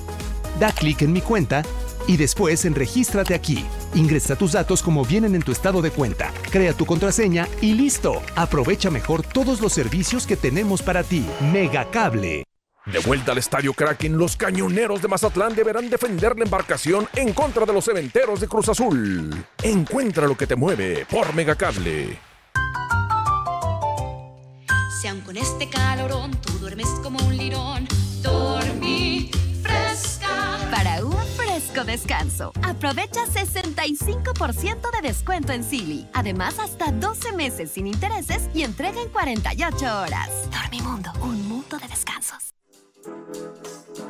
Da clic en mi cuenta y después en Regístrate aquí. Ingresa tus datos como vienen en tu estado de cuenta, crea tu contraseña y listo. Aprovecha mejor todos los servicios que tenemos para ti. Megacable. De vuelta al Estadio Kraken, los cañoneros de Mazatlán deberán defender la embarcación en contra de los cementeros de Cruz Azul. Encuentra lo que te mueve por Megacable. Si aun con este calorón tú duermes como un lirón, dormí fresco descanso, aprovecha 65% de descuento en Silly. Además, hasta 12 meses sin intereses y entrega en 48 horas. Dormimundo, un mundo de descansos.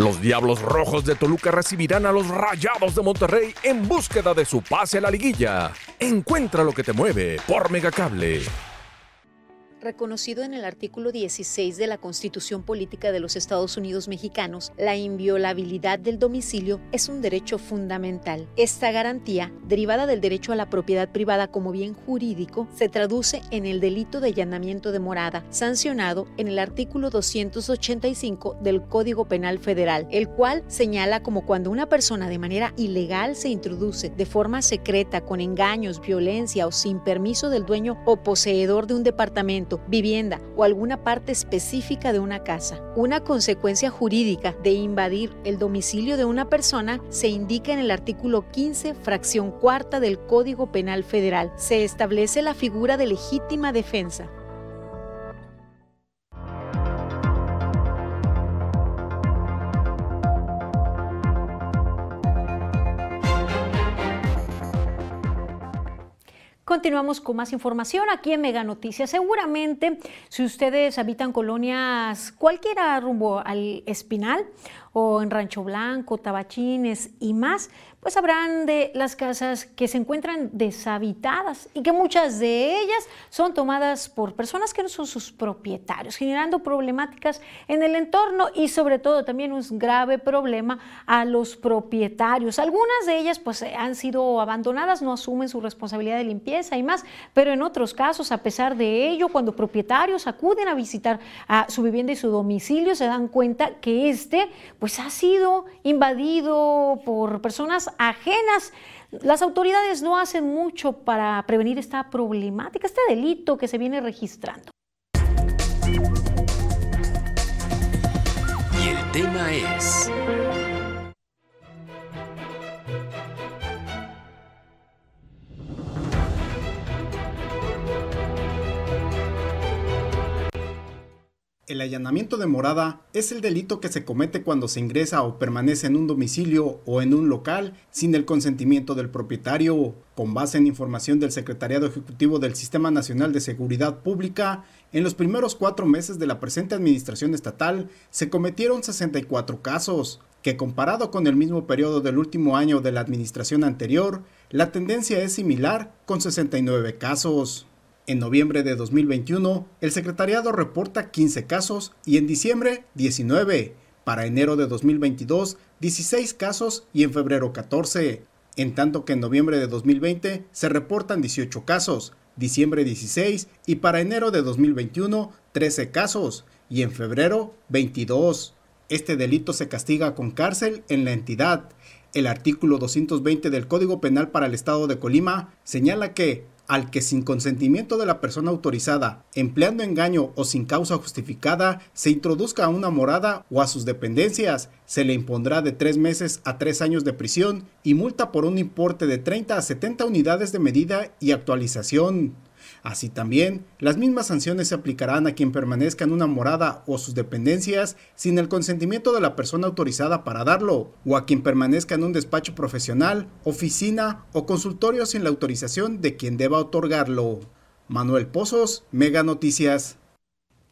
Los Diablos Rojos de Toluca recibirán a los Rayados de Monterrey en búsqueda de su pase a la liguilla. Encuentra lo que te mueve por Megacable. Reconocido en el artículo 16 de la Constitución Política de los Estados Unidos Mexicanos, la inviolabilidad del domicilio es un derecho fundamental. Esta garantía, derivada del derecho a la propiedad privada como bien jurídico, se traduce en el delito de allanamiento de morada, sancionado en el artículo 285 del Código Penal Federal, el cual señala como cuando una persona de manera ilegal se introduce de forma secreta, con engaños, violencia o sin permiso del dueño o poseedor de un departamento, vivienda o alguna parte específica de una casa. Una consecuencia jurídica de invadir el domicilio de una persona se indica en el artículo 15, fracción cuarta del Código Penal Federal. Se establece la figura de legítima defensa. Continuamos con más información aquí en Mega Noticias. Seguramente, si ustedes habitan colonias cualquiera rumbo al Espinal o en Rancho Blanco, Tabachines y más, pues sabrán de las casas que se encuentran deshabitadas y que muchas de ellas son tomadas por personas que no son sus propietarios, generando problemáticas en el entorno y sobre todo también un grave problema a los propietarios. Algunas de ellas pues han sido abandonadas, no asumen su responsabilidad de limpieza y más, pero en otros casos, a pesar de ello, cuando propietarios acuden a visitar a su vivienda y su domicilio, se dan cuenta que este pues ha sido invadido por personas ajenas. Las autoridades no hacen mucho para prevenir esta problemática, este delito que se viene registrando. Y el tema es... El allanamiento de morada es el delito que se comete cuando se ingresa o permanece en un domicilio o en un local sin el consentimiento del propietario. Con base en información del Secretariado Ejecutivo del Sistema Nacional de Seguridad Pública, en los primeros cuatro meses de la presente administración estatal se cometieron 64 casos, que comparado con el mismo periodo del último año de la administración anterior, la tendencia es similar con 69 casos. En noviembre de 2021, el secretariado reporta 15 casos y en diciembre 19. Para enero de 2022, 16 casos y en febrero 14. En tanto que en noviembre de 2020 se reportan 18 casos, diciembre 16 y para enero de 2021 13 casos y en febrero 22. Este delito se castiga con cárcel en la entidad. El artículo 220 del Código Penal para el Estado de Colima señala que al que sin consentimiento de la persona autorizada, empleando engaño o sin causa justificada, se introduzca a una morada o a sus dependencias, se le impondrá de tres meses a tres años de prisión y multa por un importe de 30 a 70 unidades de medida y actualización. Así también, las mismas sanciones se aplicarán a quien permanezca en una morada o sus dependencias sin el consentimiento de la persona autorizada para darlo, o a quien permanezca en un despacho profesional, oficina o consultorio sin la autorización de quien deba otorgarlo. Manuel Pozos, Mega Noticias.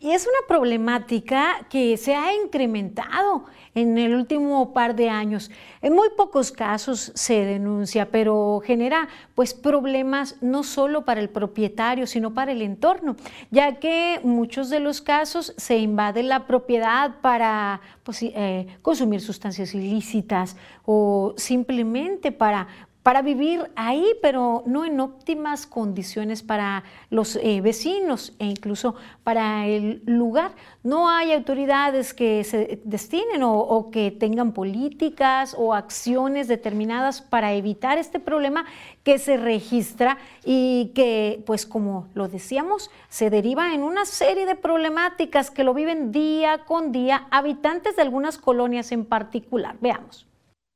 Y es una problemática que se ha incrementado en el último par de años. En muy pocos casos se denuncia, pero genera pues problemas no solo para el propietario, sino para el entorno, ya que muchos de los casos se invade la propiedad para pues, eh, consumir sustancias ilícitas o simplemente para para vivir ahí, pero no en óptimas condiciones para los eh, vecinos e incluso para el lugar. No hay autoridades que se destinen o, o, que tengan políticas o acciones determinadas para evitar este problema que se registra y que, pues como lo decíamos, se deriva en una serie de problemáticas que lo viven día con día habitantes de algunas colonias en particular. Veamos.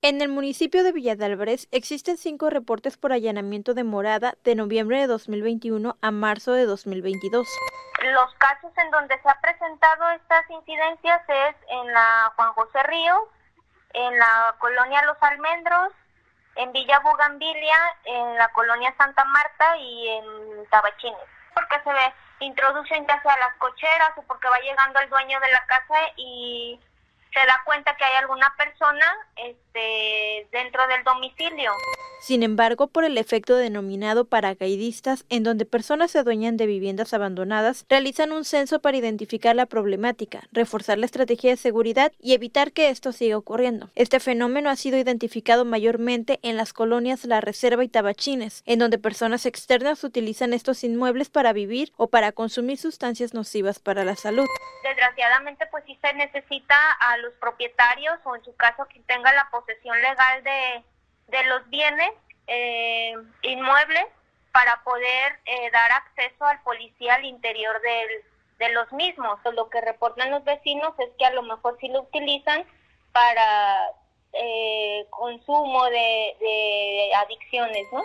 En el municipio de Villa de Álvarez existen cinco reportes por allanamiento de morada de noviembre de 2021 a marzo de 2022. Los casos en donde se ha presentado estas incidencias es en la Juan José Ríos, en la colonia Los Almendros, en Villa Bugambilia, en la colonia Santa Marta y en Tabachines. Porque se ve, introducen ya sea las cocheras o porque va llegando el dueño de la casa y se da cuenta que hay alguna persona dentro del domicilio. Sin embargo, por el efecto denominado paracaidistas, en donde personas se adueñan de viviendas abandonadas, realizan un censo para identificar la problemática, reforzar la estrategia de seguridad y evitar que esto siga ocurriendo. Este fenómeno ha sido identificado mayormente en las colonias La Reserva y Tabachines, en donde personas externas utilizan estos inmuebles para vivir o para consumir sustancias nocivas para la salud. Desgraciadamente, pues sí se necesita a los propietarios o en su caso quien tenga la posesión legal de de los bienes eh, inmuebles para poder eh, dar acceso al policía al interior de los mismos. Lo que reportan los vecinos es que a lo mejor sí lo utilizan para eh, consumo de, adicciones, ¿no?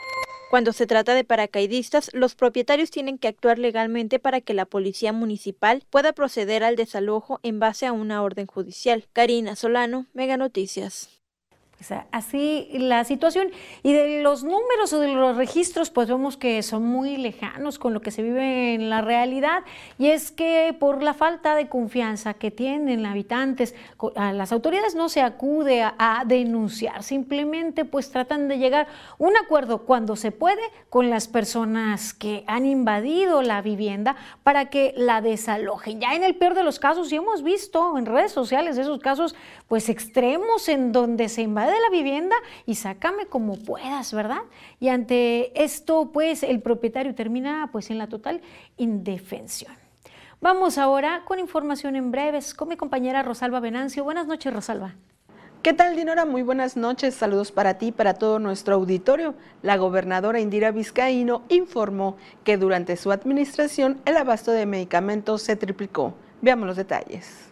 Cuando se trata de paracaidistas, los propietarios tienen que actuar legalmente para que la policía municipal pueda proceder al desalojo en base a una orden judicial. Karina Solano, Mega Noticias. Así la situación. Y de los números o de los registros, pues vemos que son muy lejanos con lo que se vive en la realidad. Y es que por la falta de confianza que tienen habitantes, a las autoridades no se acude a, denunciar, simplemente pues tratan de llegar un acuerdo cuando se puede con las personas que han invadido la vivienda para que la desalojen. Ya en el peor de los casos, y hemos visto en redes sociales esos casos pues extremos en donde se invade de la vivienda y sácame como puedas, ¿verdad? Y ante esto, pues el propietario termina pues en la total indefensión. Vamos ahora con información en breves con mi compañera Rosalba Venancio. Buenas noches, Rosalba. ¿Qué tal, Dinora? Muy buenas noches. Saludos para ti y para todo nuestro auditorio. La gobernadora Indira Vizcaíno informó que durante su administración el abasto de medicamentos se triplicó. Veamos los detalles.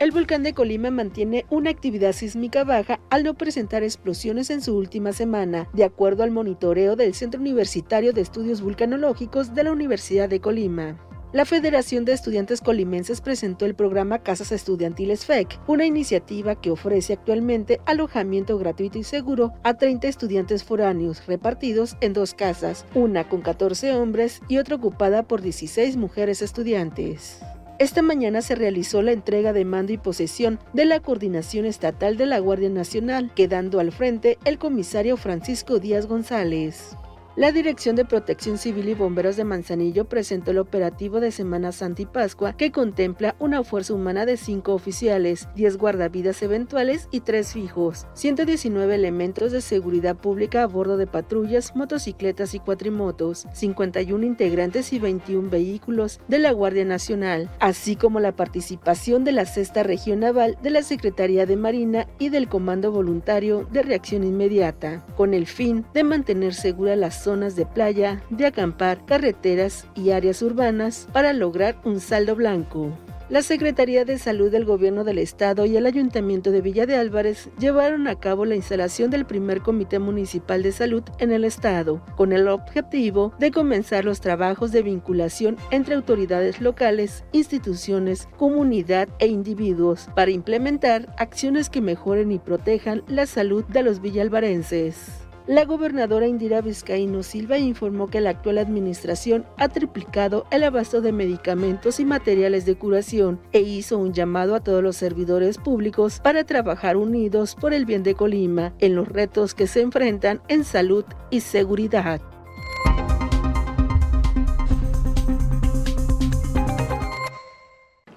El volcán de Colima mantiene una actividad sísmica baja al no presentar explosiones en su última semana, de acuerdo al monitoreo del Centro Universitario de Estudios Vulcanológicos de la Universidad de Colima. La Federación de Estudiantes Colimenses presentó el programa Casas Estudiantiles FEC, una iniciativa que ofrece actualmente alojamiento gratuito y seguro a 30 estudiantes foráneos repartidos en dos casas, una con 14 hombres y otra ocupada por 16 mujeres estudiantes. Esta mañana se realizó la entrega de mando y posesión de la Coordinación Estatal de la Guardia Nacional, quedando al frente el comisario Francisco Díaz González. La Dirección de Protección Civil y Bomberos de Manzanillo presentó el operativo de Semana Santa y Pascua que contempla una fuerza humana de 5 oficiales, 10 guardavidas eventuales y 3 fijos, 119 elementos de seguridad pública a bordo de patrullas, motocicletas y cuatrimotos, 51 integrantes y 21 vehículos de la Guardia Nacional, así como la participación de la Sexta Región Naval de la Secretaría de Marina y del Comando Voluntario de Reacción Inmediata, con el fin de mantener segura las zonas de playa, de acampar, carreteras y áreas urbanas para lograr un saldo blanco. La Secretaría de Salud del Gobierno del Estado y el Ayuntamiento de Villa de Álvarez llevaron a cabo la instalación del primer Comité Municipal de Salud en el Estado, con el objetivo de comenzar los trabajos de vinculación entre autoridades locales, instituciones, comunidad e individuos para implementar acciones que mejoren y protejan la salud de los villalvarenses. La gobernadora Indira Vizcaíno Silva informó que la actual administración ha triplicado el abasto de medicamentos y materiales de curación e hizo un llamado a todos los servidores públicos para trabajar unidos por el bien de Colima en los retos que se enfrentan en salud y seguridad.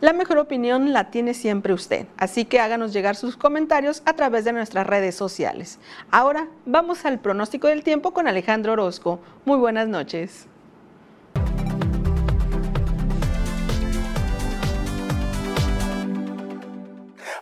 La mejor opinión la tiene siempre usted, así que háganos llegar sus comentarios a través de nuestras redes sociales. Ahora vamos al pronóstico del tiempo con Alejandro Orozco. Muy buenas noches.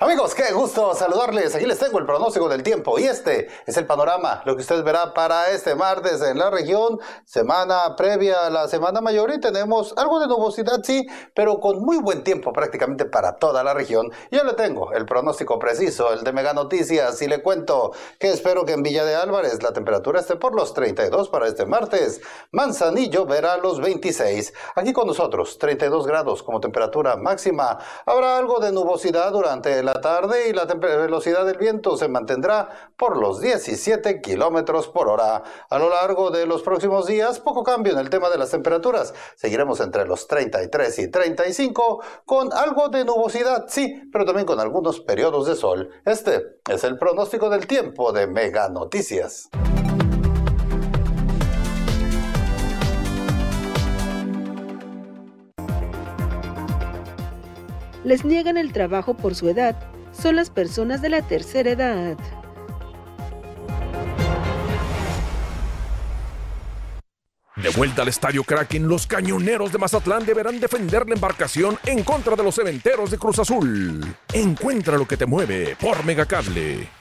Amigos, qué gusto saludarles. Aquí les tengo el pronóstico del tiempo y este es el panorama, lo que usted verá para este martes en la región, semana previa a la Semana Mayor y tenemos algo de nubosidad, sí, pero con muy buen tiempo prácticamente para toda la región. Yo le tengo el pronóstico preciso, el de Mega Noticias y le cuento que espero que en Villa de Álvarez la temperatura esté por los 32 para este martes. Manzanillo verá los 26. Aquí con nosotros, 32 grados como temperatura máxima. Habrá algo de nubosidad durante la tarde y la velocidad del viento se mantendrá por los 17 kilómetros por hora. A lo largo de los próximos días, poco cambio en el tema de las temperaturas. Seguiremos entre los 33 y 35 con algo de nubosidad, sí, pero también con algunos periodos de sol. Este es el pronóstico del tiempo de Mega Noticias. Les niegan el trabajo por su edad son las personas de la tercera edad. De vuelta al Estadio Kraken, los cañoneros de Mazatlán deberán defender la embarcación en contra de los cementeros de Cruz Azul. Encuentra lo que te mueve por Megacable.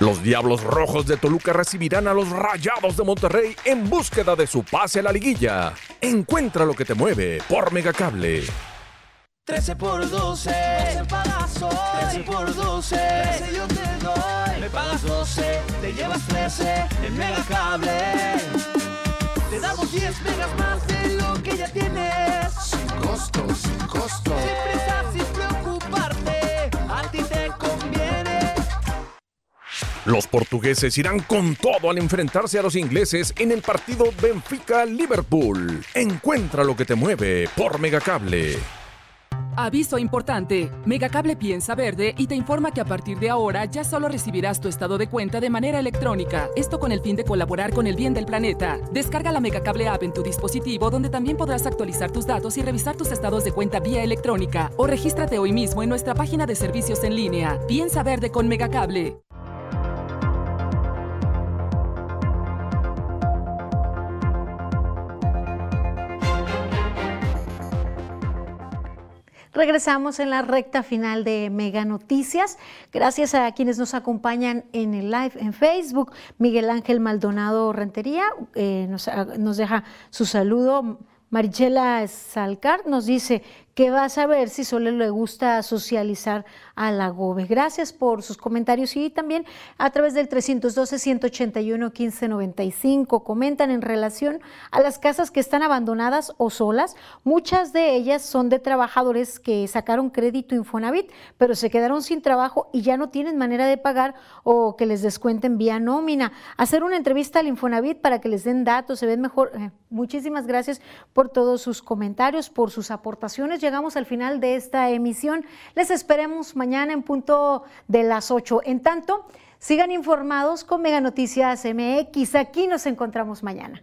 Los Diablos Rojos de Toluca recibirán a los Rayados de Monterrey en búsqueda de su pase a la liguilla. Encuentra lo que te mueve por Megacable. 13 por 12, 12 pagas hoy. 13 por 12, 13 yo te doy. Me pagas 12, te llevas 13 en Megacable. Te damos 10 megas más de lo que ya tienes. Sin costo, sin costo. Sin prisa, sin preocuparte. Los portugueses irán con todo al enfrentarse a los ingleses en el partido Benfica-Liverpool. Encuentra lo que te mueve por Megacable. Aviso importante. Megacable piensa verde y te informa que a partir de ahora ya solo recibirás tu estado de cuenta de manera electrónica. Esto con el fin de colaborar con el bien del planeta. Descarga la Megacable app en tu dispositivo donde también podrás actualizar tus datos y revisar tus estados de cuenta vía electrónica. O regístrate hoy mismo en nuestra página de servicios en línea. Piensa verde con Megacable. Regresamos en la recta final de Mega Noticias. Gracias a quienes nos acompañan en el live en Facebook. Miguel Ángel Maldonado Rentería eh, nos, nos deja su saludo. Marichela Salcar nos dice, que va a saber si solo le gusta socializar a la GOBE. Gracias por sus comentarios y también a través del 312-181-1595 comentan en relación a las casas que están abandonadas o solas. Muchas de ellas son de trabajadores que sacaron crédito Infonavit, pero se quedaron sin trabajo y ya no tienen manera de pagar o que les descuenten vía nómina. Hacer una entrevista al Infonavit para que les den datos, se ven mejor. Eh, muchísimas gracias por todos sus comentarios, por sus aportaciones llegamos al final de esta emisión. Les esperemos mañana en punto de las 8. En tanto, sigan informados con Mega Noticias MX. Aquí nos encontramos mañana.